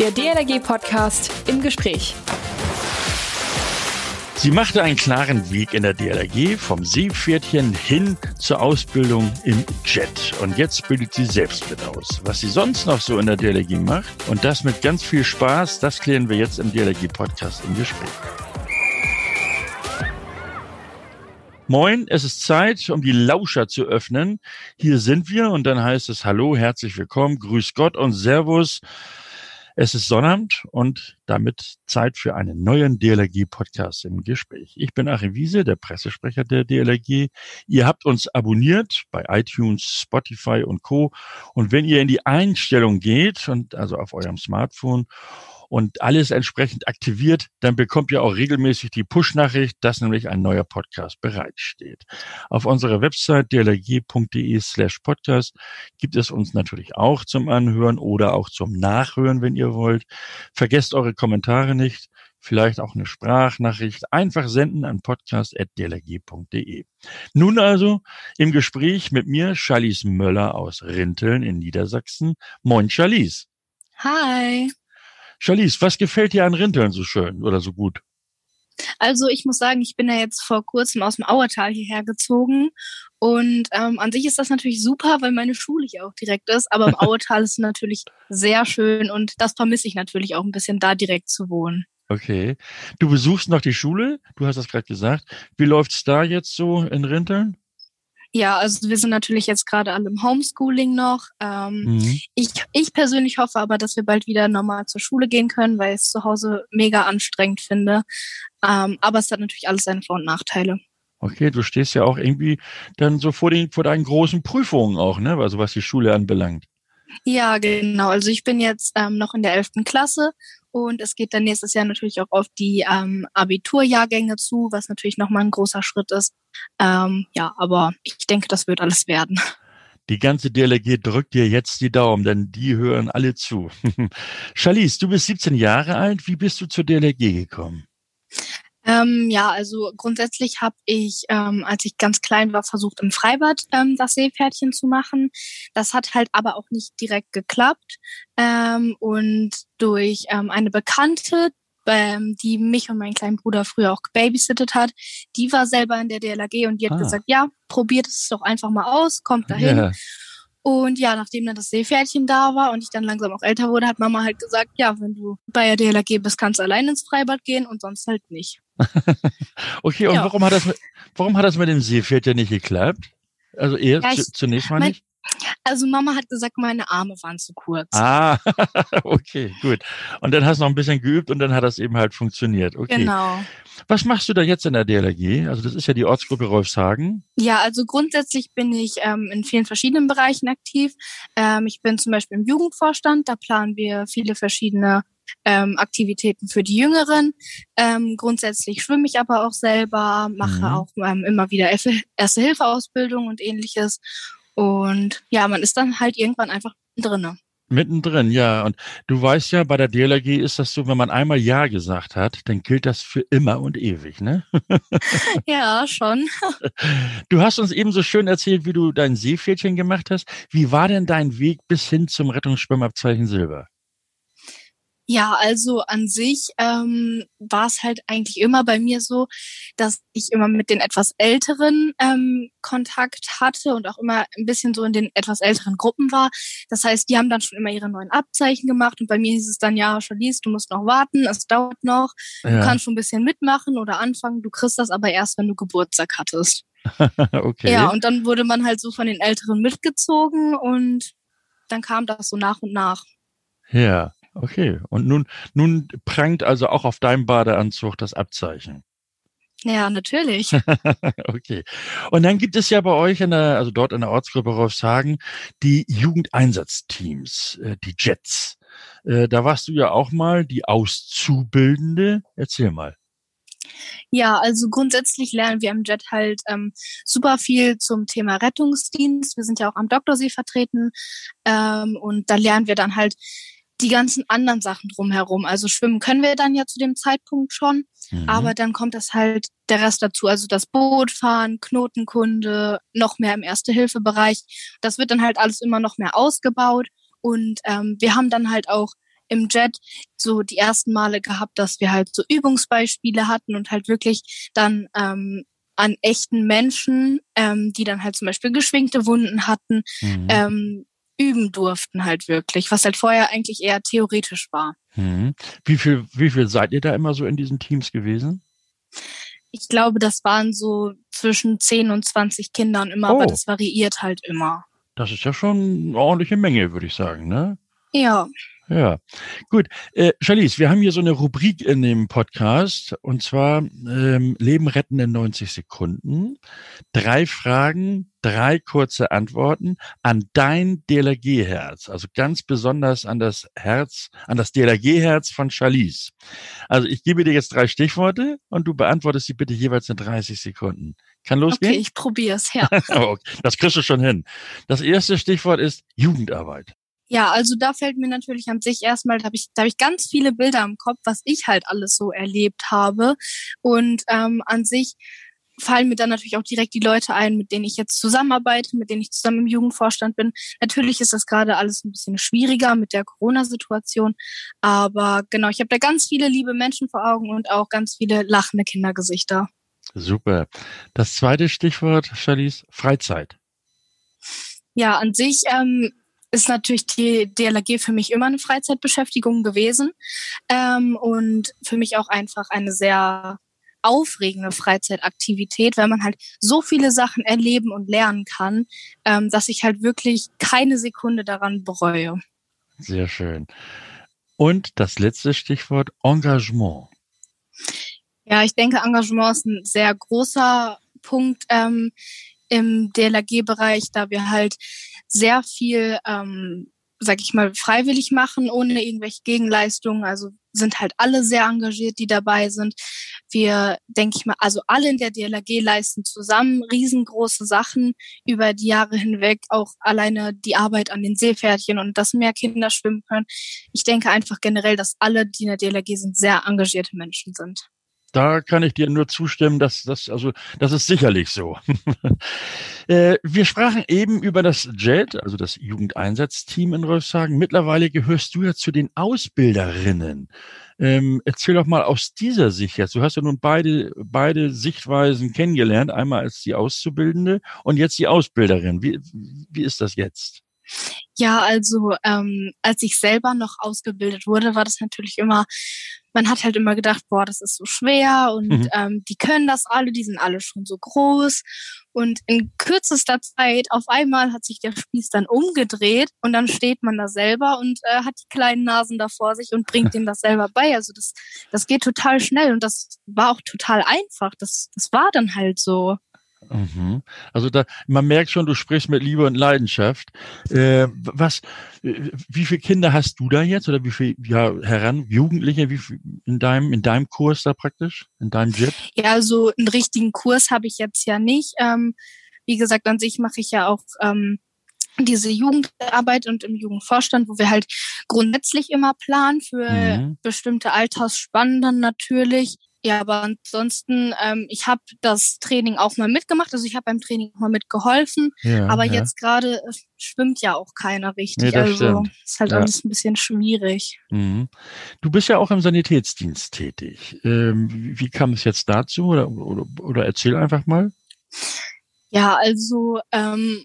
Der DLRG-Podcast im Gespräch. Sie machte einen klaren Weg in der DLRG vom Seepferdchen hin zur Ausbildung im Jet. Und jetzt bildet sie selbst mit aus. Was sie sonst noch so in der DLRG macht und das mit ganz viel Spaß, das klären wir jetzt im DLRG-Podcast im Gespräch. Moin, es ist Zeit, um die Lauscher zu öffnen. Hier sind wir und dann heißt es Hallo, herzlich willkommen, Grüß Gott und Servus. Es ist Sonnabend und damit Zeit für einen neuen DLRG-Podcast im Gespräch. Ich bin Achim Wiese, der Pressesprecher der DLRG. Ihr habt uns abonniert bei iTunes, Spotify und Co. Und wenn ihr in die Einstellung geht und also auf eurem Smartphone und alles entsprechend aktiviert, dann bekommt ihr auch regelmäßig die Push-Nachricht, dass nämlich ein neuer Podcast bereitsteht. Auf unserer Website dlg.de slash podcast gibt es uns natürlich auch zum Anhören oder auch zum Nachhören, wenn ihr wollt. Vergesst eure Kommentare nicht vielleicht auch eine Sprachnachricht einfach senden an podcast.dlg.de. Nun also im Gespräch mit mir Charlies Möller aus Rinteln in Niedersachsen. Moin Charlies. Hi. Charlize, was gefällt dir an Rinteln so schön oder so gut? Also ich muss sagen, ich bin ja jetzt vor kurzem aus dem Auertal hierher gezogen und ähm, an sich ist das natürlich super, weil meine Schule hier auch direkt ist, aber im Auertal ist es natürlich sehr schön und das vermisse ich natürlich auch ein bisschen, da direkt zu wohnen. Okay. Du besuchst noch die Schule, du hast das gerade gesagt. Wie läuft's da jetzt so in Rinteln? Ja, also wir sind natürlich jetzt gerade alle im Homeschooling noch. Ähm, mhm. ich, ich persönlich hoffe aber, dass wir bald wieder normal zur Schule gehen können, weil ich es zu Hause mega anstrengend finde. Ähm, aber es hat natürlich alles seine Vor- und Nachteile. Okay, du stehst ja auch irgendwie dann so vor, den, vor deinen großen Prüfungen auch, ne? Also was die Schule anbelangt. Ja, genau. Also ich bin jetzt ähm, noch in der elften Klasse und es geht dann nächstes Jahr natürlich auch auf die ähm, Abiturjahrgänge zu, was natürlich nochmal ein großer Schritt ist. Ähm, ja, aber ich denke, das wird alles werden. Die ganze DLG drückt dir jetzt die Daumen, denn die hören alle zu. Charlize, du bist 17 Jahre alt. Wie bist du zur DLG gekommen? Ähm, ja, also grundsätzlich habe ich, ähm, als ich ganz klein war, versucht im Freibad ähm, das Seepferdchen zu machen. Das hat halt aber auch nicht direkt geklappt. Ähm, und durch ähm, eine Bekannte, ähm, die mich und meinen kleinen Bruder früher auch gebabysittet hat, die war selber in der DLAG und die hat ah. gesagt, ja, probiert es doch einfach mal aus, kommt dahin. Yeah. Und ja, nachdem dann das Seepferdchen da war und ich dann langsam auch älter wurde, hat Mama halt gesagt, ja, wenn du bei der DLAG bist, kannst du allein ins Freibad gehen und sonst halt nicht. okay, und ja. warum hat das, warum hat das mit dem Seepferdchen nicht geklappt? Also eher ja, zunächst mal mein, nicht? Also Mama hat gesagt, meine Arme waren zu kurz. Ah, okay, gut. Und dann hast du noch ein bisschen geübt und dann hat das eben halt funktioniert. Okay. Genau. Was machst du da jetzt in der DLRG? Also das ist ja die Ortsgruppe Rolfshagen. Ja, also grundsätzlich bin ich ähm, in vielen verschiedenen Bereichen aktiv. Ähm, ich bin zum Beispiel im Jugendvorstand, da planen wir viele verschiedene ähm, Aktivitäten für die Jüngeren. Ähm, grundsätzlich schwimme ich aber auch selber, mache mhm. auch ähm, immer wieder Erste-Hilfe-Ausbildung und ähnliches. Und ja, man ist dann halt irgendwann einfach drinne. Mittendrin, ja. Und du weißt ja, bei der DLRG ist das so, wenn man einmal Ja gesagt hat, dann gilt das für immer und ewig, ne? ja, schon. Du hast uns eben so schön erzählt, wie du dein Seepferdchen gemacht hast. Wie war denn dein Weg bis hin zum Rettungsschwimmabzeichen Silber? Ja, also an sich ähm, war es halt eigentlich immer bei mir so, dass ich immer mit den etwas Älteren ähm, Kontakt hatte und auch immer ein bisschen so in den etwas älteren Gruppen war. Das heißt, die haben dann schon immer ihre neuen Abzeichen gemacht und bei mir hieß es dann, ja, Charlize, du musst noch warten, es dauert noch, ja. du kannst schon ein bisschen mitmachen oder anfangen, du kriegst das aber erst, wenn du Geburtstag hattest. okay. Ja, und dann wurde man halt so von den Älteren mitgezogen und dann kam das so nach und nach. Ja. Okay. Und nun, nun prangt also auch auf deinem Badeanzug das Abzeichen. Ja, natürlich. okay. Und dann gibt es ja bei euch in der, also dort in der Ortsgruppe Rolfshagen, die Jugendeinsatzteams, äh, die Jets. Äh, da warst du ja auch mal die Auszubildende. Erzähl mal. Ja, also grundsätzlich lernen wir im JET halt ähm, super viel zum Thema Rettungsdienst. Wir sind ja auch am Doktorsee vertreten ähm, und da lernen wir dann halt die ganzen anderen Sachen drumherum. Also schwimmen können wir dann ja zu dem Zeitpunkt schon, mhm. aber dann kommt das halt der Rest dazu. Also das Boot fahren, Knotenkunde, noch mehr im Erste-Hilfe-Bereich. Das wird dann halt alles immer noch mehr ausgebaut und ähm, wir haben dann halt auch im Jet so die ersten Male gehabt, dass wir halt so Übungsbeispiele hatten und halt wirklich dann ähm, an echten Menschen, ähm, die dann halt zum Beispiel geschwingte Wunden hatten, mhm. ähm, üben durften halt wirklich, was halt vorher eigentlich eher theoretisch war. Mhm. Wie viel, wie viel seid ihr da immer so in diesen Teams gewesen? Ich glaube, das waren so zwischen 10 und 20 Kindern immer, oh. aber das variiert halt immer. Das ist ja schon eine ordentliche Menge, würde ich sagen, ne? Ja. Ja, gut. Äh, Charlize, wir haben hier so eine Rubrik in dem Podcast und zwar ähm, Leben retten in 90 Sekunden. Drei Fragen, drei kurze Antworten an dein DLRG-Herz, also ganz besonders an das Herz, an das DLRG-Herz von Charlize. Also ich gebe dir jetzt drei Stichworte und du beantwortest sie bitte jeweils in 30 Sekunden. Kann losgehen? Okay, ich probiere es, ja. das kriegst du schon hin. Das erste Stichwort ist Jugendarbeit. Ja, also da fällt mir natürlich an sich erstmal, da habe ich, da hab ich ganz viele Bilder im Kopf, was ich halt alles so erlebt habe. Und ähm, an sich fallen mir dann natürlich auch direkt die Leute ein, mit denen ich jetzt zusammenarbeite, mit denen ich zusammen im Jugendvorstand bin. Natürlich ist das gerade alles ein bisschen schwieriger mit der Corona-Situation, aber genau, ich habe da ganz viele liebe Menschen vor Augen und auch ganz viele lachende Kindergesichter. Super. Das zweite Stichwort, Charlize, Freizeit. Ja, an sich ähm, ist natürlich die DLRG für mich immer eine Freizeitbeschäftigung gewesen ähm, und für mich auch einfach eine sehr aufregende Freizeitaktivität, weil man halt so viele Sachen erleben und lernen kann, ähm, dass ich halt wirklich keine Sekunde daran bereue. Sehr schön. Und das letzte Stichwort Engagement. Ja, ich denke, Engagement ist ein sehr großer Punkt ähm, im DLRG-Bereich, da wir halt sehr viel, ähm, sag ich mal, freiwillig machen, ohne irgendwelche Gegenleistungen. Also sind halt alle sehr engagiert, die dabei sind. Wir, denke ich mal, also alle in der DLRG leisten zusammen riesengroße Sachen über die Jahre hinweg, auch alleine die Arbeit an den Seepferdchen und dass mehr Kinder schwimmen können. Ich denke einfach generell, dass alle, die in der DLRG sind, sehr engagierte Menschen sind da kann ich dir nur zustimmen, dass das, also, das ist sicherlich so. äh, wir sprachen eben über das JET, also das Jugendeinsatzteam in Rolfshagen. Mittlerweile gehörst du ja zu den Ausbilderinnen. Ähm, erzähl doch mal aus dieser Sicht jetzt. Du hast ja nun beide, beide Sichtweisen kennengelernt. Einmal als die Auszubildende und jetzt die Ausbilderin. Wie, wie ist das jetzt? Ja, also ähm, als ich selber noch ausgebildet wurde, war das natürlich immer, man hat halt immer gedacht, boah, das ist so schwer und mhm. ähm, die können das alle, die sind alle schon so groß. Und in kürzester Zeit auf einmal hat sich der Spieß dann umgedreht und dann steht man da selber und äh, hat die kleinen Nasen da vor sich und bringt denen das selber bei. Also das, das geht total schnell und das war auch total einfach. Das, das war dann halt so. Mhm. Also da, man merkt schon, du sprichst mit Liebe und Leidenschaft. Äh, was, äh, wie viele Kinder hast du da jetzt oder wie viele ja, heran, Jugendliche, wie viel in deinem, in deinem Kurs da praktisch, in deinem Jet? Ja, so einen richtigen Kurs habe ich jetzt ja nicht. Ähm, wie gesagt, an sich mache ich ja auch ähm, diese Jugendarbeit und im Jugendvorstand, wo wir halt grundsätzlich immer planen für mhm. bestimmte Altersspannen dann natürlich. Ja, aber ansonsten, ähm, ich habe das Training auch mal mitgemacht, also ich habe beim Training auch mal mitgeholfen, ja, aber ja. jetzt gerade äh, schwimmt ja auch keiner richtig, nee, also stimmt. ist halt ja. alles ein bisschen schwierig. Mhm. Du bist ja auch im Sanitätsdienst tätig. Ähm, wie, wie kam es jetzt dazu oder, oder, oder erzähl einfach mal? Ja, also ähm,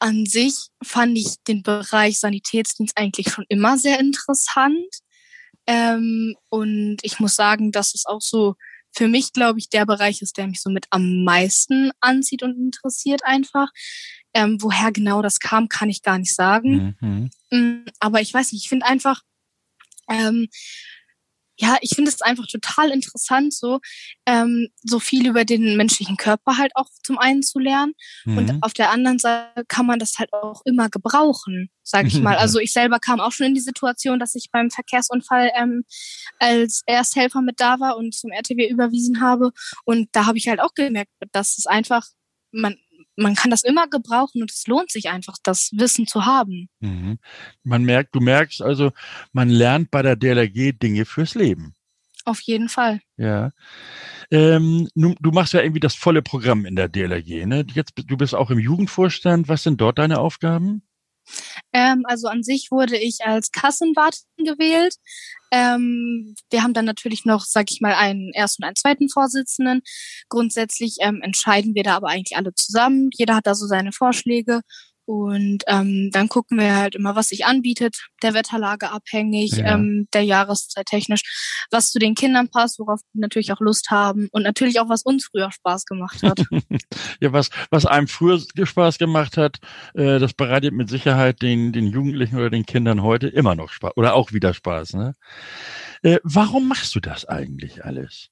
an sich fand ich den Bereich Sanitätsdienst eigentlich schon immer sehr interessant. Ähm, und ich muss sagen, dass es auch so für mich, glaube ich, der Bereich ist, der mich so mit am meisten anzieht und interessiert einfach. Ähm, woher genau das kam, kann ich gar nicht sagen. Mhm. Mm, aber ich weiß nicht, ich finde einfach, ähm, ja, ich finde es einfach total interessant, so, ähm, so viel über den menschlichen Körper halt auch zum einen zu lernen. Mhm. Und auf der anderen Seite kann man das halt auch immer gebrauchen, sag ich mal. Also ich selber kam auch schon in die Situation, dass ich beim Verkehrsunfall ähm, als Ersthelfer mit da war und zum RTW überwiesen habe. Und da habe ich halt auch gemerkt, dass es einfach, man, man kann das immer gebrauchen und es lohnt sich einfach, das Wissen zu haben. Mhm. Man merkt, du merkst also, man lernt bei der DLRG Dinge fürs Leben. Auf jeden Fall. Ja. Ähm, du, du, machst ja irgendwie das volle Programm in der DLRG, ne? Jetzt, du bist auch im Jugendvorstand. Was sind dort deine Aufgaben? Ähm, also an sich wurde ich als Kassenwartin gewählt. Ähm, wir haben dann natürlich noch, sag ich mal, einen ersten und einen zweiten Vorsitzenden. Grundsätzlich ähm, entscheiden wir da aber eigentlich alle zusammen. Jeder hat da so seine Vorschläge und ähm, dann gucken wir halt immer, was sich anbietet, der Wetterlage abhängig, ja. ähm, der Jahreszeit technisch, was zu den Kindern passt, worauf die natürlich auch Lust haben und natürlich auch, was uns früher Spaß gemacht hat. ja, was, was einem früher Spaß gemacht hat, äh, das bereitet mit Sicherheit den, den Jugendlichen oder den Kindern heute immer noch Spaß oder auch wieder Spaß. Ne? Äh, warum machst du das eigentlich alles?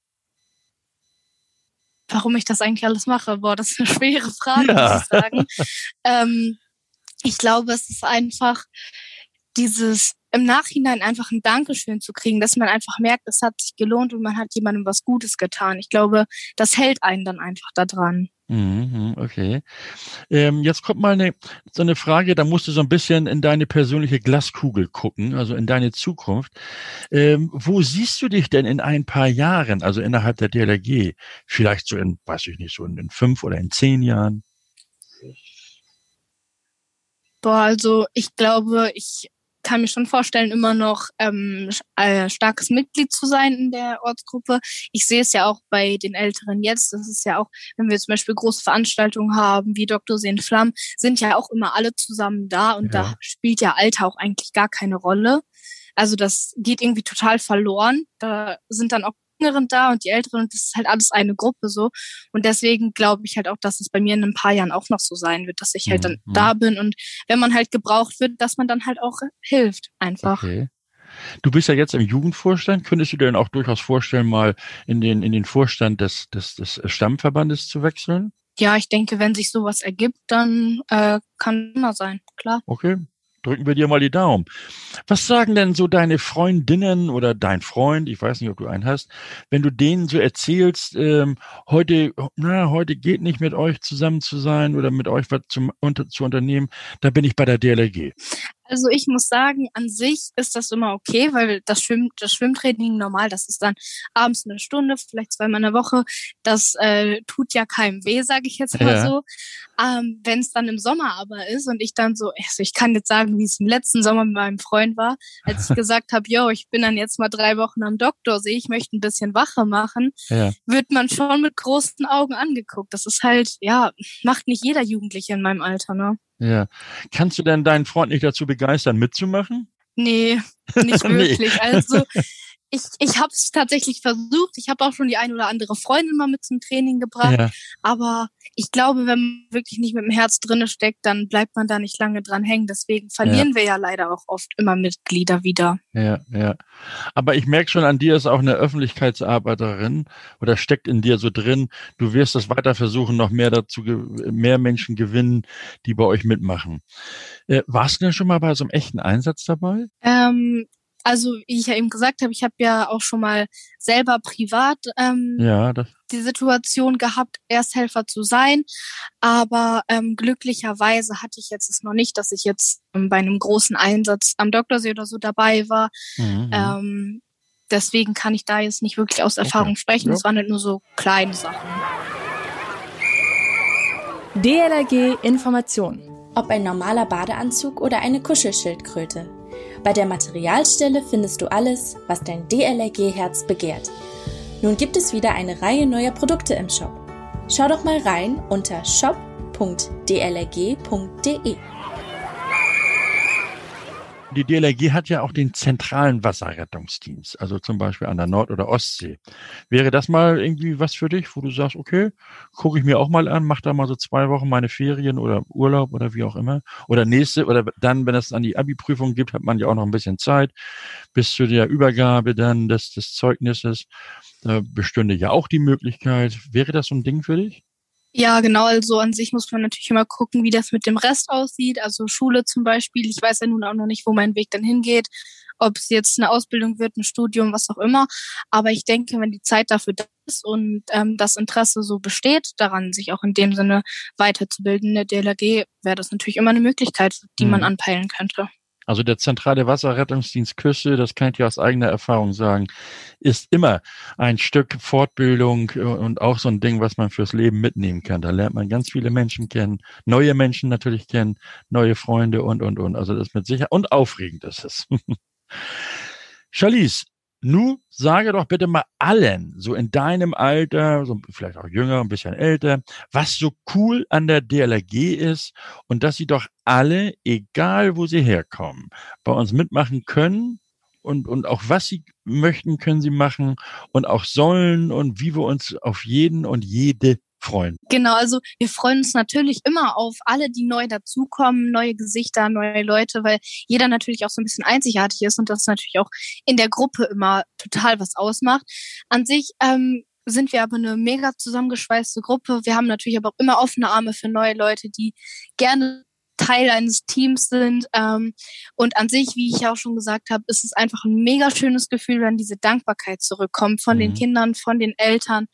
Warum ich das eigentlich alles mache. Boah, das ist eine schwere Frage, ja. muss ich sagen. ähm, ich glaube, es ist einfach dieses im Nachhinein einfach ein Dankeschön zu kriegen, dass man einfach merkt, es hat sich gelohnt und man hat jemandem was Gutes getan. Ich glaube, das hält einen dann einfach daran. Mhm, okay. Ähm, jetzt kommt mal eine, so eine Frage, da musst du so ein bisschen in deine persönliche Glaskugel gucken, also in deine Zukunft. Ähm, wo siehst du dich denn in ein paar Jahren, also innerhalb der DLRG? Vielleicht so in, weiß ich nicht, so in, in fünf oder in zehn Jahren? Boah, also ich glaube, ich kann mir schon vorstellen, immer noch ähm, äh, starkes Mitglied zu sein in der Ortsgruppe. Ich sehe es ja auch bei den Älteren jetzt. Das ist ja auch, wenn wir zum Beispiel große Veranstaltungen haben, wie Dr. Seen Flamm, sind ja auch immer alle zusammen da und ja. da spielt ja Alter auch eigentlich gar keine Rolle. Also das geht irgendwie total verloren. Da sind dann auch Jüngeren da und die Älteren und das ist halt alles eine Gruppe so. Und deswegen glaube ich halt auch, dass es bei mir in ein paar Jahren auch noch so sein wird, dass ich halt dann mhm. da bin und wenn man halt gebraucht wird, dass man dann halt auch hilft einfach. Okay. Du bist ja jetzt im Jugendvorstand. Könntest du dir denn auch durchaus vorstellen, mal in den, in den Vorstand des, des, des Stammverbandes zu wechseln? Ja, ich denke, wenn sich sowas ergibt, dann äh, kann immer sein, klar. Okay, drücken wir dir mal die Daumen. Was sagen denn so deine Freundinnen oder dein Freund, ich weiß nicht, ob du einen hast, wenn du denen so erzählst, ähm, heute, na, heute geht nicht mit euch zusammen zu sein oder mit euch was zum, unter, zu unternehmen, da bin ich bei der DLRG. Also ich muss sagen, an sich ist das immer okay, weil das, Schwimm, das Schwimmtraining normal, das ist dann abends eine Stunde, vielleicht zweimal in der Woche. Das äh, tut ja keinem weh, sage ich jetzt mal ja. so. Ähm, Wenn es dann im Sommer aber ist und ich dann so, also ich kann jetzt sagen, wie es im letzten Sommer mit meinem Freund war, als ich gesagt habe, yo, ich bin dann jetzt mal drei Wochen am Doktorsee, ich möchte ein bisschen Wache machen, ja. wird man schon mit großen Augen angeguckt. Das ist halt, ja, macht nicht jeder Jugendliche in meinem Alter, ne? Ja. Kannst du denn deinen Freund nicht dazu begeistern, mitzumachen? Nee, nicht wirklich. nee. Also ich, ich habe es tatsächlich versucht. Ich habe auch schon die ein oder andere Freundin mal mit zum Training gebracht. Ja. Aber ich glaube, wenn man wirklich nicht mit dem Herz drinne steckt, dann bleibt man da nicht lange dran hängen. Deswegen verlieren ja. wir ja leider auch oft immer Mitglieder wieder. Ja, ja. Aber ich merke schon, an dir ist auch eine Öffentlichkeitsarbeiterin oder steckt in dir so drin. Du wirst das weiter versuchen, noch mehr dazu, mehr Menschen gewinnen, die bei euch mitmachen. Äh, warst du denn schon mal bei so einem echten Einsatz dabei? Ähm, also wie ich ja eben gesagt habe, ich habe ja auch schon mal selber privat ähm, ja, die Situation gehabt, Ersthelfer zu sein. Aber ähm, glücklicherweise hatte ich jetzt es noch nicht, dass ich jetzt ähm, bei einem großen Einsatz am Doktorsee oder so dabei war. Mhm. Ähm, deswegen kann ich da jetzt nicht wirklich aus Erfahrung okay. sprechen. Es ja. waren halt nur so kleine Sachen. DLRG Information. Ob ein normaler Badeanzug oder eine Kuschelschildkröte. Bei der Materialstelle findest du alles, was dein DLRG-Herz begehrt. Nun gibt es wieder eine Reihe neuer Produkte im Shop. Schau doch mal rein unter shop.dlrg.de. Die DLRG hat ja auch den zentralen Wasserrettungsdienst, also zum Beispiel an der Nord- oder Ostsee. Wäre das mal irgendwie was für dich, wo du sagst, okay, gucke ich mir auch mal an, mach da mal so zwei Wochen meine Ferien oder Urlaub oder wie auch immer. Oder nächste, oder dann, wenn es dann die Abi-Prüfung gibt, hat man ja auch noch ein bisschen Zeit bis zu der Übergabe dann des, des Zeugnisses. Da bestünde ja auch die Möglichkeit. Wäre das so ein Ding für dich? Ja, genau. Also an sich muss man natürlich immer gucken, wie das mit dem Rest aussieht. Also Schule zum Beispiel. Ich weiß ja nun auch noch nicht, wo mein Weg dann hingeht. Ob es jetzt eine Ausbildung wird, ein Studium, was auch immer. Aber ich denke, wenn die Zeit dafür da ist und ähm, das Interesse so besteht, daran sich auch in dem Sinne weiterzubilden in der DLRG, wäre das natürlich immer eine Möglichkeit, die mhm. man anpeilen könnte. Also der zentrale Wasserrettungsdienst Küste, das kann ich dir aus eigener Erfahrung sagen, ist immer ein Stück Fortbildung und auch so ein Ding, was man fürs Leben mitnehmen kann. Da lernt man ganz viele Menschen kennen, neue Menschen natürlich kennen, neue Freunde und, und, und. Also das mit Sicherheit und aufregend ist es. Charlize, nu sage doch bitte mal allen, so in deinem Alter, so vielleicht auch jünger, ein bisschen älter, was so cool an der DLRG ist und dass sie doch alle, egal wo sie herkommen, bei uns mitmachen können und, und auch was sie möchten, können sie machen und auch sollen und wie wir uns auf jeden und jede freuen. Genau, also wir freuen uns natürlich immer auf alle, die neu dazukommen, neue Gesichter, neue Leute, weil jeder natürlich auch so ein bisschen einzigartig ist und das natürlich auch in der Gruppe immer total was ausmacht. An sich ähm, sind wir aber eine mega zusammengeschweißte Gruppe. Wir haben natürlich aber auch immer offene Arme für neue Leute, die gerne Teil eines Teams sind. Ähm, und an sich, wie ich auch schon gesagt habe, ist es einfach ein mega schönes Gefühl, wenn diese Dankbarkeit zurückkommt von mhm. den Kindern, von den Eltern,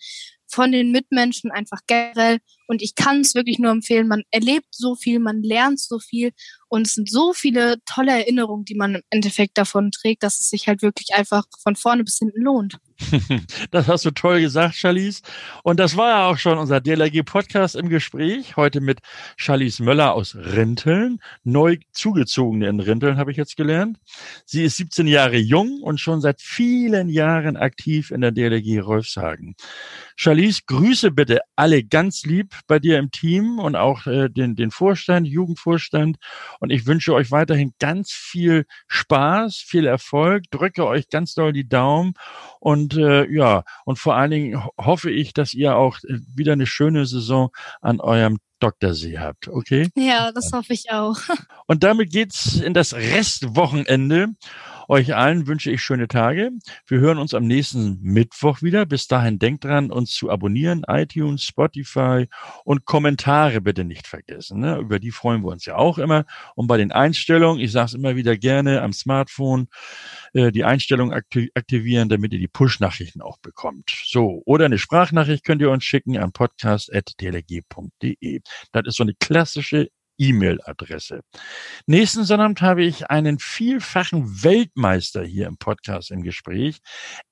von den Mitmenschen einfach generell. Und ich kann es wirklich nur empfehlen. Man erlebt so viel, man lernt so viel und es sind so viele tolle Erinnerungen, die man im Endeffekt davon trägt, dass es sich halt wirklich einfach von vorne bis hinten lohnt. Das hast du toll gesagt, Charlize. Und das war ja auch schon unser DLRG-Podcast im Gespräch. Heute mit Charlize Möller aus Rinteln. Neu zugezogene in Rinteln, habe ich jetzt gelernt. Sie ist 17 Jahre jung und schon seit vielen Jahren aktiv in der DLRG Rolfshagen. Charlize, grüße bitte alle ganz lieb bei dir im Team und auch äh, den, den Vorstand, Jugendvorstand. Und ich wünsche euch weiterhin ganz viel Spaß, viel Erfolg, drücke euch ganz doll die Daumen und äh, ja, und vor allen Dingen hoffe ich, dass ihr auch äh, wieder eine schöne Saison an eurem Doktorsee habt, okay? Ja, das hoffe ich auch. Und damit geht's in das Restwochenende. Euch allen wünsche ich schöne Tage. Wir hören uns am nächsten Mittwoch wieder. Bis dahin denkt dran, uns zu abonnieren, iTunes, Spotify und Kommentare bitte nicht vergessen. Ne? Über die freuen wir uns ja auch immer. Und bei den Einstellungen, ich sage es immer wieder gerne, am Smartphone äh, die Einstellung aktivieren, damit ihr die Push-Nachrichten auch bekommt. So, oder eine Sprachnachricht könnt ihr uns schicken an podcast.dlg.de. Das ist so eine klassische E-Mail-Adresse. Nächsten Sonnabend habe ich einen vielfachen Weltmeister hier im Podcast im Gespräch.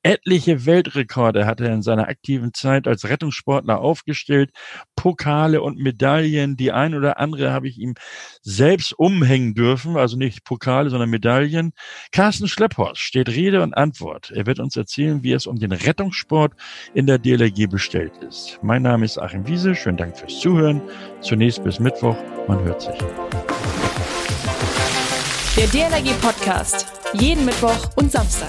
Etliche Weltrekorde hat er in seiner aktiven Zeit als Rettungssportler aufgestellt. Pokale und Medaillen. Die ein oder andere habe ich ihm selbst umhängen dürfen. Also nicht Pokale, sondern Medaillen. Carsten Schlepphorst steht Rede und Antwort. Er wird uns erzählen, wie es um den Rettungssport in der DLRG bestellt ist. Mein Name ist Achim Wiese. Schönen Dank fürs Zuhören. Zunächst bis Mittwoch. Man hört sich. Der DLRG Podcast. Jeden Mittwoch und Samstag.